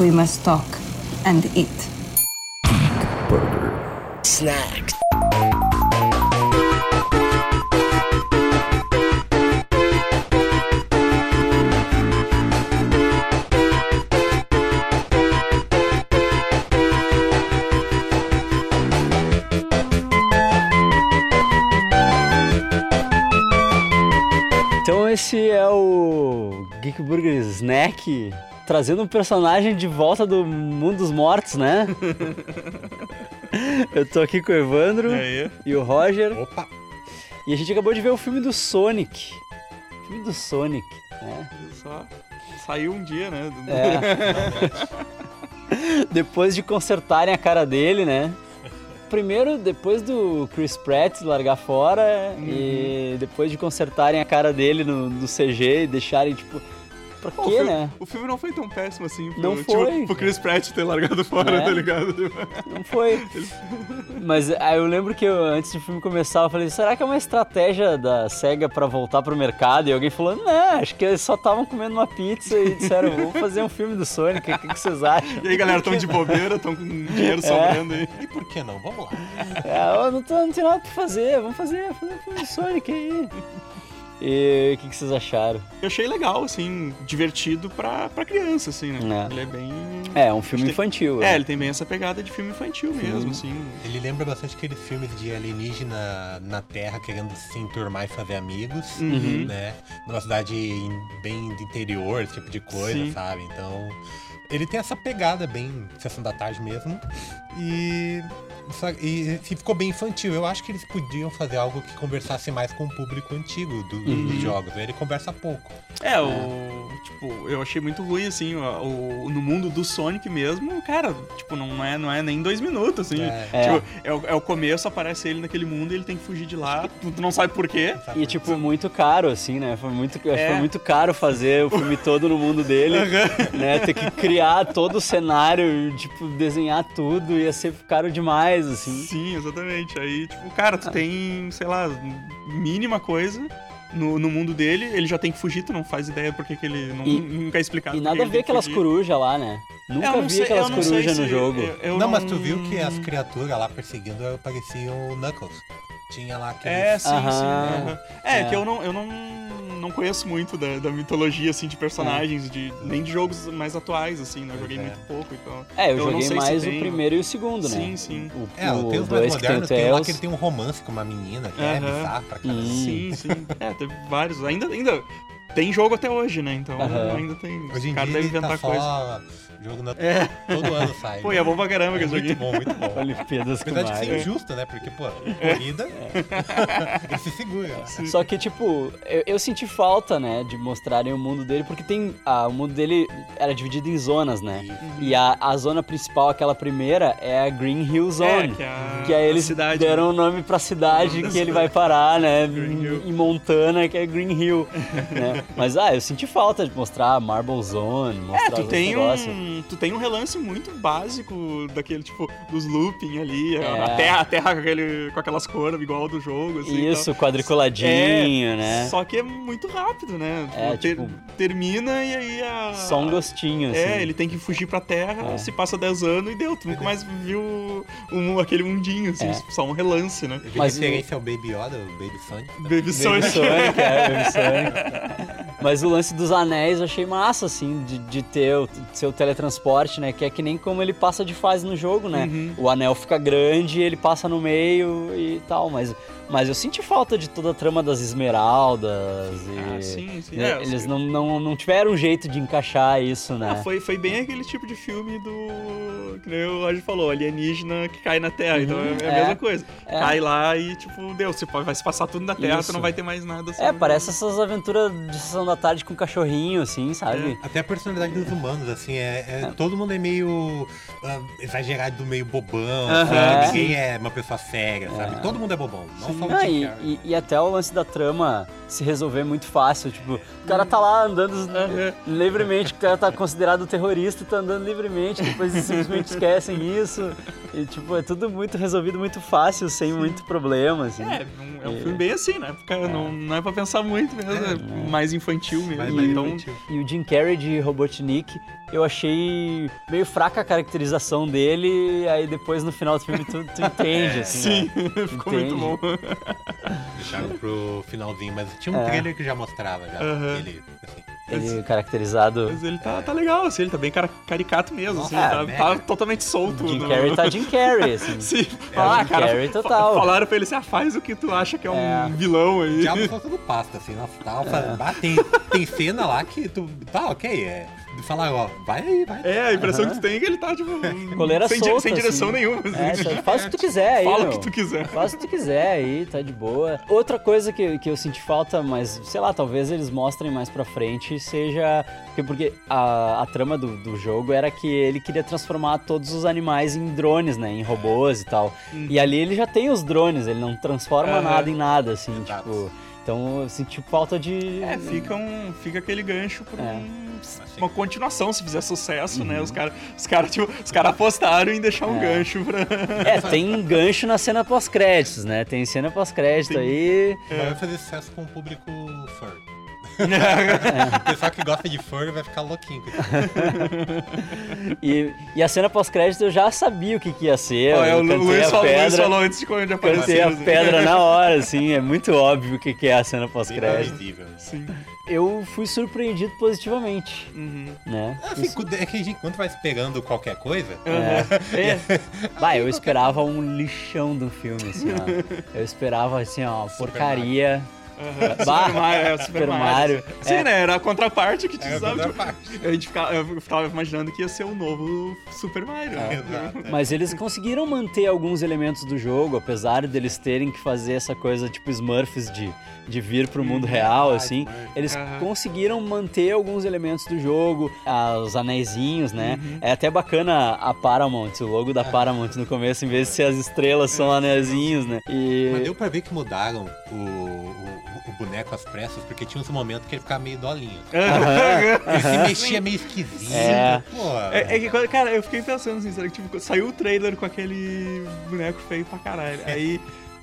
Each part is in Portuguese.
We must talk and eat. Snacks. Então esse é o Geek Burger Snack trazendo um personagem de volta do mundo dos mortos, né? Eu tô aqui com o Evandro E e o Roger Opa! e a gente acabou de ver o filme do Sonic. O filme do Sonic, né? Só saiu um dia, né? do- É. depois de consertarem a cara dele, né? Primeiro, depois do Chris Pratt largar fora e depois de consertarem a cara dele no, no CG e deixarem, tipo, pra Pô, o, quê, filme, né? o filme não foi tão péssimo assim. Pro, Não tipo, foi. Pro Chris Pratt ter largado fora, É. tá ligado? Não foi. Mas aí eu lembro que eu, antes do filme começar, eu falei, será que é uma estratégia da SEGA pra voltar pro mercado? E alguém falou, não, acho que eles só estavam comendo uma pizza e disseram, vamos fazer um filme do Sonic, o que, que vocês acham? E aí, galera, tão de bobeira, tão com dinheiro sobrando aí. E por que não? Vamos lá. É, ó, não, tô, não tem nada pra fazer, vamos fazer, fazer um filme do Sonic aí. E o que, que vocês acharam? Eu achei legal, assim, divertido pra, pra criança, assim, né? É. Ele é bem. É, um filme Tem- infantil. É, né? ele tem bem essa pegada de filme infantil mesmo, assim. Ele lembra bastante aqueles filmes de alienígena na Terra querendo se enturmar e fazer amigos, Uhum. né? Numa cidade em- bem de interior, esse tipo de coisa, Sim. sabe? Então, ele tem essa pegada bem sessão da tarde mesmo. E, e, e ficou bem infantil. Eu acho que eles podiam fazer algo que conversasse mais com o público antigo do- Uhum. dos jogos. Ele conversa pouco. É, o. Tipo, eu achei muito ruim, assim, o, o- no mundo do Sonic mesmo, cara, tipo, não é, não é nem dois minutos, assim. É. Tipo, é. o, é o começo, aparece ele naquele mundo e ele tem que fugir de lá. Tu, tu não sabe por quê. E, tipo, muito caro, assim, né? Foi muito, acho que É. foi muito caro fazer o filme todo no mundo dele, né? Ter que criar todo o cenário, tipo, desenhar tudo, ia ser caro demais, assim. Sim, exatamente. Aí, tipo, cara, tu tem, sei lá, mínima coisa. No, no mundo dele, ele já tem que fugir, tu não faz ideia porque que ele não, E- nunca é explicado. E nada a ver aquelas corujas lá, né? Nunca Eu não vi sei- aquelas eu não corujas no jogo. eu- eu não, mas tu viu que as criaturas lá perseguindo pareciam o Knuckles. Tinha lá aquele. É, sim, Aham. sim. aham. É, É. que eu não, eu não, não conheço muito da, da mitologia, assim, de personagens, de, nem de jogos mais atuais, assim, né? Eu joguei é. muito pouco, então... É, eu, não joguei sei se mais o tem- primeiro e o segundo, né? Sim, sim. O, É, o tem os mais dois que tem o tem lá que ele tem um romance com uma menina, que é bizarro pra caramba. Sim, sim. É, teve vários. Ainda, ainda tem jogo até hoje, né? Então ainda tem... Hoje em o cara dia deve ele inventar tá coisa. só jogo na... É. todo ano sai. Pô, e é bom pra caramba que É muito joguei. bom, muito bom. Olimpíadas Apesar de ser Mario. injusto, né? Porque, pô, É. corrida, ele se segura. Só que, tipo, eu, eu senti falta, né, de mostrarem o mundo dele, porque tem. Ah, o mundo dele era dividido em zonas, né? E a, a zona principal, aquela primeira, é a Green Hill Zone. É, que é a, Que aí eles a cidade. deram o nome pra cidade que ele vai parar, né? Hill. Em Montana, que é Green Hill. né? Mas, ah, eu senti falta de mostrar Marble Zone, mostrar É, tu tem, negócios. um, tu tem um relance muito básico daquele, tipo, dos looping ali, É. a terra, a terra com, aquele, com aquelas cores igual do jogo, assim. Isso, tal. quadriculadinho, É, né? Só que é muito rápido, né? É, Ter- tipo- termina e aí a... Só um gostinho, assim. É, ele tem que fugir pra terra, É. se passa 10 anos e deu. Tu nunca mais viu um, aquele mundinho, assim, É. só um relance, né? Mas o- referência ao Baby Yoda, o Baby Sonic. né? Baby Baby Sonic. Sonic, é, Baby Sonic. Mas o lance dos anéis eu achei massa, assim, de, de ter o seu teletransporte, né? Que é que nem como ele passa de fase no jogo, né? Uhum. O anel fica grande, ele passa no meio e tal, mas, mas eu senti falta de toda a trama das esmeraldas e... Ah, sim, sim. né, É, eles não, não, não tiveram um jeito de encaixar isso, né? Ah, foi, foi bem aquele tipo de filme do. Que nem o Roger falou, alienígena que cai na Terra. então é, é a é. mesma coisa. É. Cai lá e, tipo, deu, você vai se passar tudo na Terra, Isso. tu não vai ter mais nada assim. É, parece essas aventuras de sessão da tarde com cachorrinho, assim, sabe? Até a personalidade dos humanos, assim, é, é- todo mundo é meio ah, exagerado, meio bobão, Aham. sabe? É. Ninguém é uma pessoa séria, sabe? Todo mundo é bobão, não só o Ah, Jim e, e- e até o lance da trama se resolver muito fácil. Tipo, o cara tá lá andando Aham. livremente, o cara tá considerado terrorista, tá andando livremente, depois eles esquecem isso. E, tipo, é tudo muito resolvido muito fácil, sem muito problema, assim. É, um- é um filme bem assim, né? Porque não, não é pra pensar muito mesmo, é mais infantil mesmo. Mais, E- mais então, infantil. E o Jim Carrey de Robotnik, eu achei meio fraca a caracterização dele, aí depois no final do filme tu, tu entende, assim, sim, né? ficou muito Entende? bom. Deixaram pro finalzinho, mas tinha um É. trailer que já mostrava já. Aham. Ele, assim. Ele caracterizado. Mas ele tá, tá legal, assim, ele tá bem cara- caricato mesmo, assim, Nossa, tá, mega. tá totalmente solto. Jim no- Carrey tá Jim Carrey, assim. Sim. É o Jim Carrey total. Falaram pra ele assim, ah, faz o que tu acha que é um É. vilão aí. O diabo só tudo pasta, assim, nossa, tava É. fazendo. Ah, tem, tem cena lá que tu. Tá, ok, é. Falar, ó, vai aí, vai. É, a impressão que tu tem é que ele tá, tipo, Coleira sem, di- solta, sem direção assim. nenhuma. É, assim. só faz o que tu quiser aí, Fala o que tu quiser. Faz o que tu quiser aí, tá de boa. Outra coisa que, que eu senti falta, mas sei lá, talvez eles mostrem mais pra frente, seja. Porque, porque a, a trama do, do jogo era que ele queria transformar todos os animais em drones, né? Em robôs e tal. E ali ele já tem os drones, ele não transforma Aham. nada em nada, assim, Exato. tipo. Então eu senti falta de. É, fica, um, fica aquele gancho pra É. um- uma continuação, se fizer sucesso, né? Os caras os cara, tipo, os cara apostaram em deixar um Uhum. É. gancho pra... É, tem gancho na cena pós-créditos, né? Tem cena pós-crédito aí. Mas vai fazer sucesso com o público fur. É. O pessoal que gosta de fur vai ficar louquinho isso. E, e a cena pós-crédito eu já sabia o que, que ia ser. Ó, é, o Luiz a falou, Luiz pedra. falou antes de quando aparecer. Cantei a assim. pedra na hora, assim, é muito óbvio o que, que é a cena pós-crédito. Sim. Eu fui surpreendido positivamente, Uhum. né? Assim, é que a gente, quando vai pegando qualquer coisa, É. Bah, eu esperava um lixão do filme, assim, ó. Eu esperava, assim, ó, porcaria. Uhum. Bah, Super Mario, é, Super, Super Mario. Mario. Sim, É. né? Era a contraparte que, É, a sabe, tipo, contraparte. a gente ficava, eu tava imaginando que ia ser o novo Super Mario. né? Exato. Mas eles conseguiram manter alguns elementos do jogo, apesar deles terem que fazer essa coisa tipo Smurfs de, de vir pro mundo real, ah, assim. Smurf. Eles Aham. conseguiram manter alguns elementos do jogo, os anéisinhos, né? Uhum. É até bacana a Paramount, o logo da Paramount no começo, em vez de ser as estrelas, são anéisinhos, né? E. Mas deu pra ver que mudaram o, o, o boneco às pressas, porque tinha uns momentos que ele ficava meio dolinho. Ele se mexia meio esquisito. É. É, é que, cara, eu fiquei pensando assim, será que, tipo, saiu o trailer com aquele boneco feio pra caralho. Aí,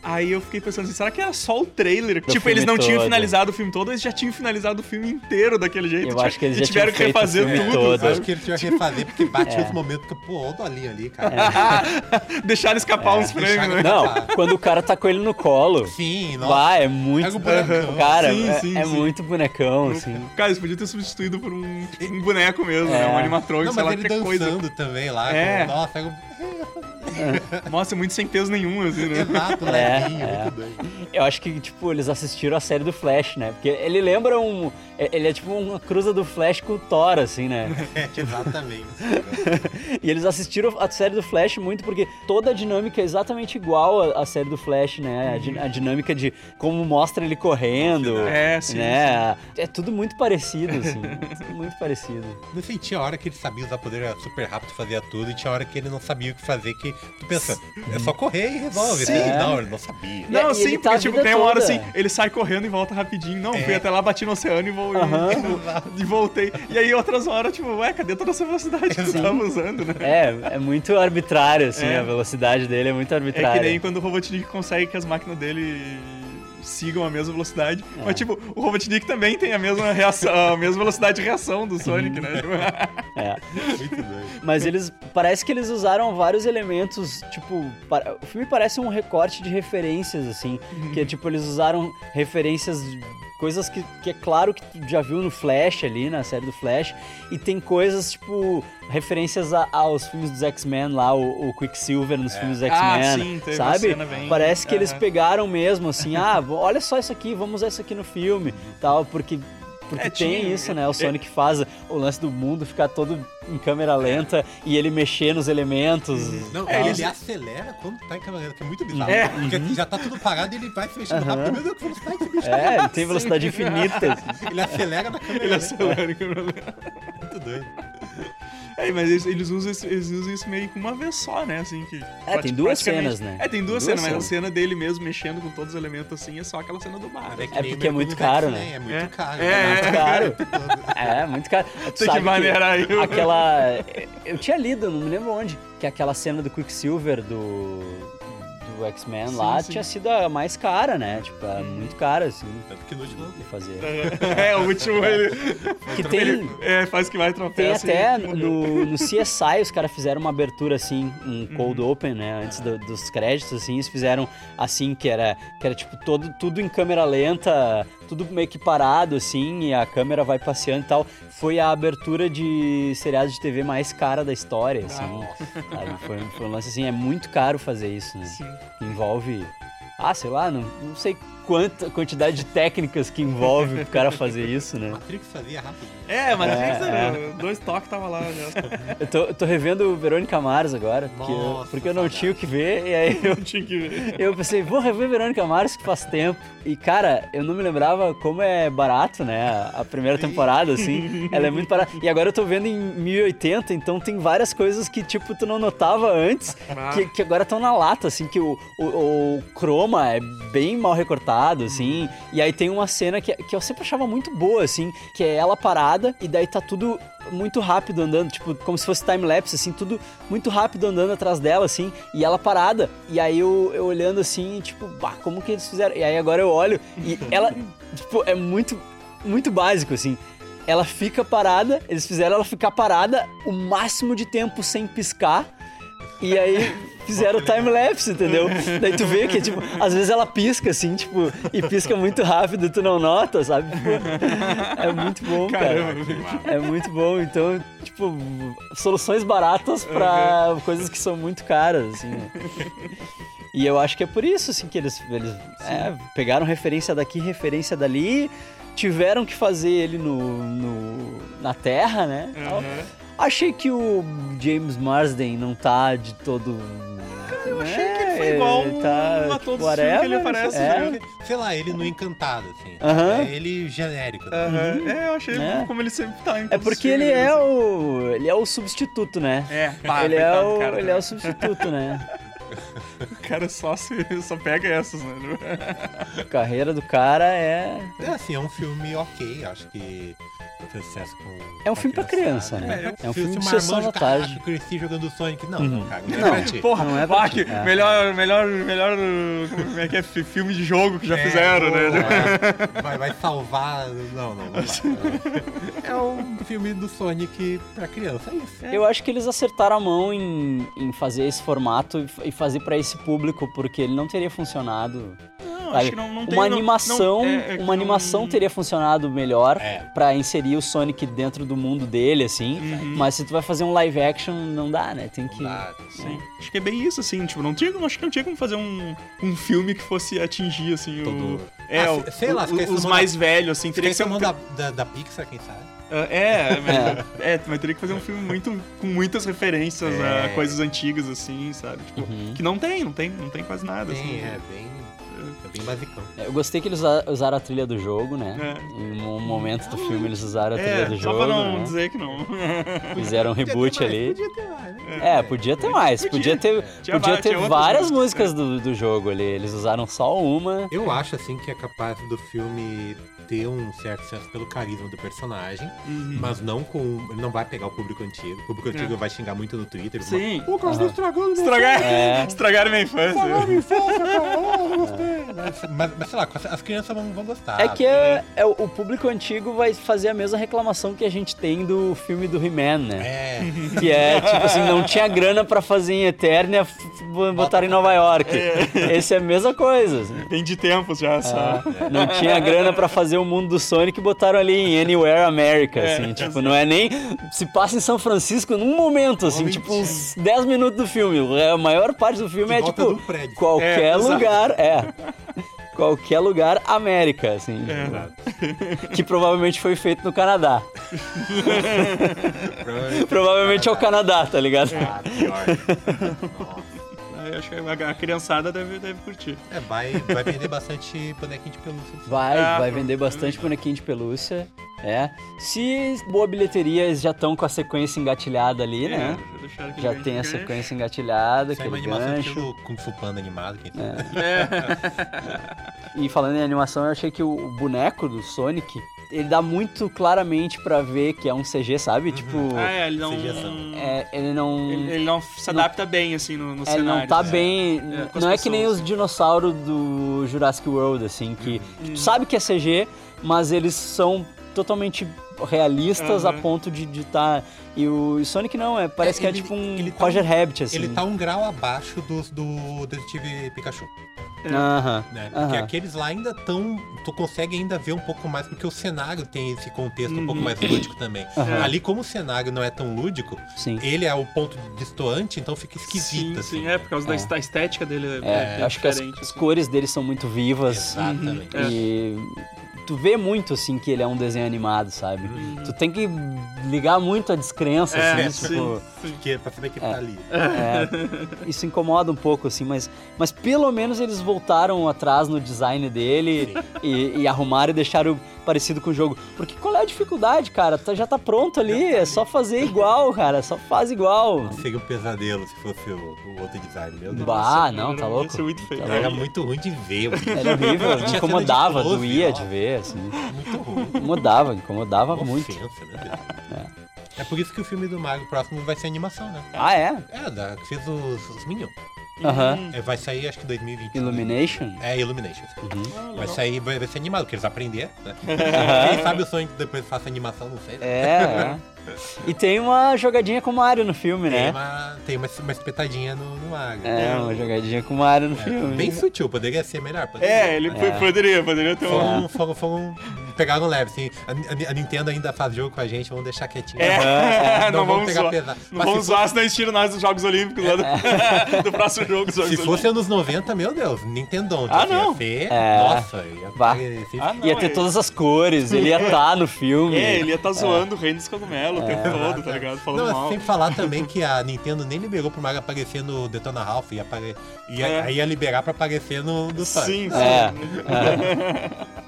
aí eu fiquei pensando assim, será que era só o trailer? tipo, filme eles não tinham todo. finalizado o filme todo, eles já tinham finalizado o filme inteiro daquele jeito. Eu Tipo, acho que eles já tiveram tinham que refazer tudo. todo. Eu acho que ele tinha que refazer, porque bate É. uns momentos que, pô, olha o dolinho ali, cara. Deixaram escapar uns deixaram frames, né? Não, quando o cara tá com ele no colo. Sim, nossa. Vai, é muito. Pega o bonecão. Cara, Sim, é, sim, é sim. muito bonecão, assim. Cara, eles podiam ter substituído por um, tipo, um boneco mesmo, É. né? Um animatrônico, Não, sei lá, ele qualquer coisa. dançando também lá. É. com- Nossa, pega o... Mostra muito sem peso nenhum, assim, né? Exato, É, levinho, é. Eu acho que, tipo, eles assistiram a série do Flash, né? Porque ele lembra um. Ele é tipo uma cruza do Flash com o Thor, assim, né? É, exatamente. E eles assistiram a série do Flash muito porque toda a dinâmica é exatamente igual à à série do Flash, né? A, di- a dinâmica de como mostra ele correndo. É, sim, Né? É tudo muito parecido, assim. tudo muito parecido. Não sei, tinha hora que ele sabia usar poder super rápido, fazia tudo, e tinha hora que ele não sabia o que fazer, que tu pensa, é só correr e resolve. Sim. Assim, Não, ele não sabia. Não, E sim, tá porque a tipo, tem uma hora assim, ele sai correndo e volta rapidinho. Não, É. fui até lá, bati no oceano e, vou, e- Aham. e, voltei. E aí outras horas, tipo, ué, cadê toda essa velocidade que tu Sim. tava usando, né? É, é muito arbitrário, assim, É. a velocidade dele é muito É arbitrária. que nem quando o Robotnik consegue que as máquinas dele sigam a mesma velocidade. É. Mas, tipo, o Robotnik também tem a mesma reação, a mesma velocidade de reação do Sonic, né? É. Muito doido. Mas eles. Parece que eles usaram vários elementos. Tipo. para- o filme parece um recorte de referências, assim. Que é tipo, eles usaram referências. Coisas que, que é claro que tu já viu no Flash ali, na série do Flash. E tem coisas, tipo, referências a- aos filmes dos X-Men lá, o, o Quicksilver nos filmes dos Ah, X-Men. uma sabe? cena bem- Parece que eles Aham. pegaram mesmo, assim, ah, olha só isso aqui, vamos usar isso aqui no filme, tal, porque. Porque É, tem tinha- isso, né? O é- Sonic faz o lance do mundo ficar todo em câmera lenta e ele mexer nos elementos. Não, É, ele eles- acelera quando tá em câmera lenta, que é muito bizarro. É. Porque já tá tudo parado e ele vai mexendo Aham. rápido. Meu Deus, que velocidade esse bicho. É, ele tem velocidade infinita. Ele acelera na câmera Ele lenta. acelera em câmera lenta. Muito doido. É, mas eles, eles usam isso, eles usam isso meio que uma vez só, né? Assim, que É, tem duas cenas, né? É, tem duas, Duas cenas, mas a cenas. cena dele mesmo mexendo com todos os elementos assim é só aquela cena do bar. Né? que É nem porque é muito caro, X-Men, né? É muito É. caro. É, né? Muito caro. É, muito caro. Tu Tem que sabe maneirar aí. o- Aquela. Eu tinha lido, não me lembro onde, que é aquela cena do Quicksilver do. Do X-Men lá sim. tinha sido a mais cara, né? Tipo, é muito cara, assim, Tanto que no último. de fazer. É, o último ele, Que tem, é, faz que vai tem tropeça. até e- no, no CSI, os caras fizeram uma abertura assim, um Uhum. cold open, né? Antes do- dos créditos, assim, eles fizeram assim, que era, que era tipo todo, tudo em câmera lenta, tudo meio que parado, assim, e a câmera vai passeando e tal. Foi a abertura de seriado de TV mais cara da história, assim. sabe? Foi, foi um lance assim, é muito caro fazer isso, né? Sim. Envolve, ah, sei lá, não, não sei quanta quantidade de técnicas que envolve o cara fazer isso, né? Matrix fazia rápido. É, mas É, Matrix, é. dois toques tava lá já. Eu tô, tô revendo Verônica Mars agora, porque, eu, Nossa, porque eu não saudade. tinha o que ver, e aí eu, Tinha que ver. eu pensei, vou rever Verônica Mars que faz tempo. E cara, eu não me lembrava como é barato, né? A a primeira temporada, assim, ela é muito barata. E agora eu tô vendo em 1080, então tem várias coisas que, tipo, tu não notava antes, Ah. que, que agora estão na lata, assim, que o, o, o croma é bem mal recortado, assim. E aí tem uma cena que, que eu sempre achava muito boa, assim, que é ela parada, e daí tá tudo muito rápido andando, tipo, como se fosse time-lapse, assim, tudo muito rápido andando atrás dela, assim, e ela parada. E aí eu, eu olhando assim, tipo, bah, como que eles fizeram? E aí agora eu olho e ela, tipo, é muito, muito básico, assim. Ela fica parada, eles fizeram ela ficar parada o máximo de tempo sem piscar. E aí fizeram time-lapse, entendeu? Daí tu vê que, tipo, às vezes ela pisca, assim, tipo, e pisca muito rápido tu não nota, sabe? Tipo, é muito bom, Caramba, cara. É muito bom. Então, tipo, soluções baratas pra coisas que são muito caras, assim. né? E eu acho que é por isso, assim, que eles, eles é, pegaram referência daqui, referência dali, tiveram que fazer ele no, no- na Terra, né? Aham. Achei que o James Marsden não tá de todo. Eu achei que ele foi igual tá, a todos os whatever, que ele aparece, é. né? Sei lá, ele no Encantado, assim. Aham. É ele genérico. né? Aham. É, eu achei É. como ele sempre tá em É porque ele filmes, é assim. o. Ele é o substituto, né? É, pá, ele, é o, cara, ele né? é o substituto, né? O cara só, se, só pega essas, né? A carreira do cara é. É assim, é um filme ok, acho que fez sucesso com. É um filme pra criança, criançada. né? É um Se filme de sessão da tarde. cresci jogando Sonic. Não, Uhum. não, cara. Não, Não, é pra ti. Porra, Não é pra ti. É. melhor, melhor, melhor, como é que é, fi- filme de jogo que já É, fizeram, né? pô, Vai, vai salvar. Não, não, não vai. É um filme do Sonic pra criança, é isso. Eu acho que eles acertaram a mão em, em fazer esse formato e e fazer pra esse público, porque ele não teria funcionado. Não, acho que não, não tem... uma não- animação, não- é- é uma animação não- teria funcionado melhor É. pra inserir o Sonic dentro do mundo dele, assim. Uhum. Mas se tu vai fazer um live action, não dá, né? Tem que. Sim. Acho que é bem isso, assim, tipo, não tinha, acho que não tinha como fazer um, um filme que fosse atingir, assim, Todo- o... É, Ah, o- se- sei lá, o- os mais velhos, assim, teria que ser um... mão da, da, da Pixar, quem sabe? Ah, É, mas, é, mas teria que fazer um filme muito com muitas referências É. a coisas antigas, assim, sabe? Tipo, Uhum. que não tem, não tem, não tem quase nada, Bem, assim. é bem, é bem basicão. Eu gostei que eles usa- usaram a trilha do jogo, né? É. Em um momento do filme eles usaram a trilha É, do só jogo. pra não né? dizer que não. Fizeram um reboot Podia ter mais, ali. Podia ter mais, né? É, podia ter mais. Podia ter, podia ter várias músicas, músicas do, do jogo ali. Eles usaram só uma. Eu acho, assim, que é capaz do filme ter um certo senso pelo carisma do personagem, Uhum. mas não com... Ele não vai pegar o público antigo. O público antigo É. vai xingar muito no Twitter. Sim. Você tá estragando meu Estragar, É. Estragaram minha infância. Estragaram minha infância, cara. Oh, não gostei. Mas, mas, mas, sei lá, as crianças vão, vão gostar. É que é, é o o público antigo vai fazer a mesma reclamação que a gente tem do filme do He-Man, né? É, Que é, tipo assim, não tinha grana pra fazer em Eternia, botaram em Nova York. Esse é a mesma coisa. assim. Vem de tempos já, só. Ah, não tinha grana pra fazer o mundo do Sonic e botaram ali em Anywhere America, É, assim, tipo, não é nem se passa em São Francisco num momento, assim, tipo uns 10 minutos do filme. A maior parte do filme é tipo qualquer É, lugar, é. Qualquer lugar América, assim, É. tipo, que provavelmente foi feito no Canadá. Provavelmente é o Canadá, tá ligado? Ah, pior. Eu acho que a, a criançada deve, deve curtir. É, vai, vai vender bastante bonequinho de pelúcia. Vai, Ah, vai vender bastante bonequinho de pelúcia. É. Se boa bilheteria, eles já estão com a sequência engatilhada ali, né? É, aquele Já tem a gancho. sequência engatilhada, Isso é uma aquele animação gancho. estilo Kung Fu Panda animado, quem sabe? É. E falando em animação, eu achei que o boneco do Sonic ele dá muito claramente pra ver que é um CG, sabe? Tipo, Ah, é, ele não. CGzão. é, ele não. Ele, ele não se adapta bem, assim, no, no Ele cenário. não tá né? bem. É, não é que nem os dinossauros do Jurassic World, assim, que Uhum. tu sabe que é CG, mas eles são totalmente realistas a Aham. ponto de estar. E o Sonic não, é, parece É, que ele- é tipo um ele tá Roger um- Rabbit, assim. Ele tá um grau abaixo dos do Detetive Pikachu. Aham. né? Porque aqueles lá ainda estão. Tu consegue ainda ver um pouco mais, porque o cenário tem esse contexto um pouco Uhum. mais lúdico também. Aham. Ali, como o cenário não é tão lúdico, Sim. ele é o ponto distoante, então fica Sim, esquisito. assim. sim, é, por causa da est- da estética dele. É, É, bem acho que as, diferente, as assim. cores dele são muito vivas. Exatamente. É. E tu vê muito, assim, que ele é um desenho animado, sabe? Uhum. Tu tem que ligar muito a descrença, É, assim, sim, tipo... sim. É pra saber que tá ali. É, isso incomoda um pouco, assim, mas, mas pelo menos eles voltaram atrás no design dele e, e arrumaram e deixaram parecido com o jogo. Porque qual é a dificuldade, cara? Tá- já tá pronto ali, é só fazer igual, cara, só faz igual. Seria um pesadelo se fosse o, o outro design, meu Deus. Bah, não, tá ia louco. muito feio. Tá Era muito ruim de ver. mano. Era horrível, incomodava, doía de ver, assim. Muito ruim. Incomodava, incomodava muito. Ofensa, né? É. por isso que o filme do Mario próximo vai ser animação, né? Ah, é? É, da, que fez os, os Minions. Aham. É, vai sair acho que 2020. Illumination? É, Illumination. Uhum. Vai sair, vai, vai ser animado, porque eles aprenderam, né? Quem sabe o sonho que depois faça animação, não sei. né? É, é. E tem uma jogadinha com o Mario no filme, Tem, né? uma, tem uma, uma espetadinha no, no Mario. É, uma jogadinha com o Mario no É, filme. bem sutil, poderia ser melhor. Poderia. É, ele po- poderia, poderia ter um. Foram, foram, foram pegaram leve, assim. A, a- Nintendo ainda faz jogo com a gente, vamos deixar quietinho. É, não, vamos pegar zoar. pesado. Não Mas vamos se zoar, senão eles tiram nós dos Jogos Olímpicos lá do, do próximo jogo Se Olímpicos. fosse anos 90, meu Deus, Nintendo. Ah, não. Ia ser, É. Nossa, ia Ah, não, Ia ter é- todas as cores, ele ia estar no filme. É, ele ia estar zoando o Reino dos Cogumelos o tempo todo, tá ligado? Falando Não, mal. sem falar também que a Nintendo nem liberou pro Mario aparecer no Detona Ralph, ia, apare... ia, É. aí ia liberar pra aparecer no do. Sim, sim. É.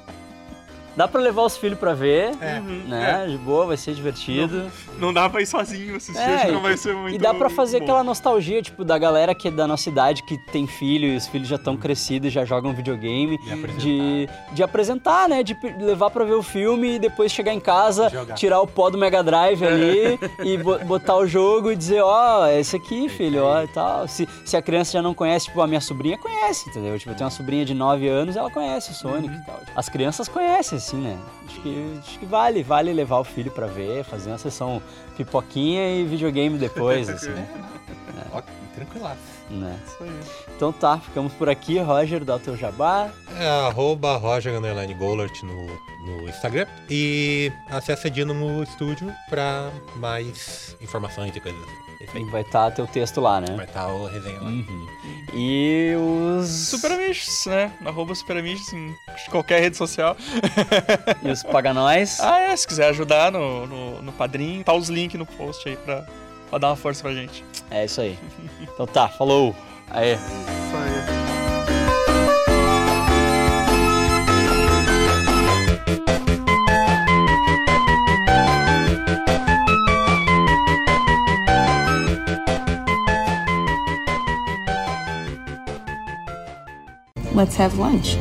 Dá pra levar os filhos pra ver, É. né? De boa, vai ser divertido. Não dá pra ir sozinho assistir, É, acho que não e- vai ser muito E dá pra fazer bom. aquela nostalgia, tipo, da galera que é da nossa idade, que tem filho e os filhos já estão crescidos e já jogam videogame. E apresentar. De, de apresentar, né? De levar pra ver o filme e depois chegar em casa, Jogar. tirar o pó do Mega Drive ali e bo- botar o jogo e dizer, ó, é esse aqui, filho, ó, e tal. Se, se a criança já não conhece, tipo, a minha sobrinha conhece, entendeu? Tipo, eu tenho uma sobrinha de 9 anos, ela conhece o Sonic e tal. As crianças conhecem, assim, né? Acho que, acho que vale, vale levar o filho pra ver, fazer uma sessão pipoquinha e videogame depois, assim, Ó, tranquilaço. né? Isso aí. Então tá, ficamos por aqui, Roger, dá o teu jabá. É arroba Roger Golart no, no Instagram. E acesse a Dynamo Studio pra mais informações e coisas assim. Aí. Vai estar teu texto lá, né? Vai estar o resenha lá. Uhum. E os. Super Amigos, né? Arroba Super Amigos em qualquer rede social. E os paganóis. Ah, é, se quiser ajudar no, no, no padrinho, tá os links no post aí pra, pra dar uma força pra gente. É isso aí. Então tá, falou. Aê. Let's have lunch.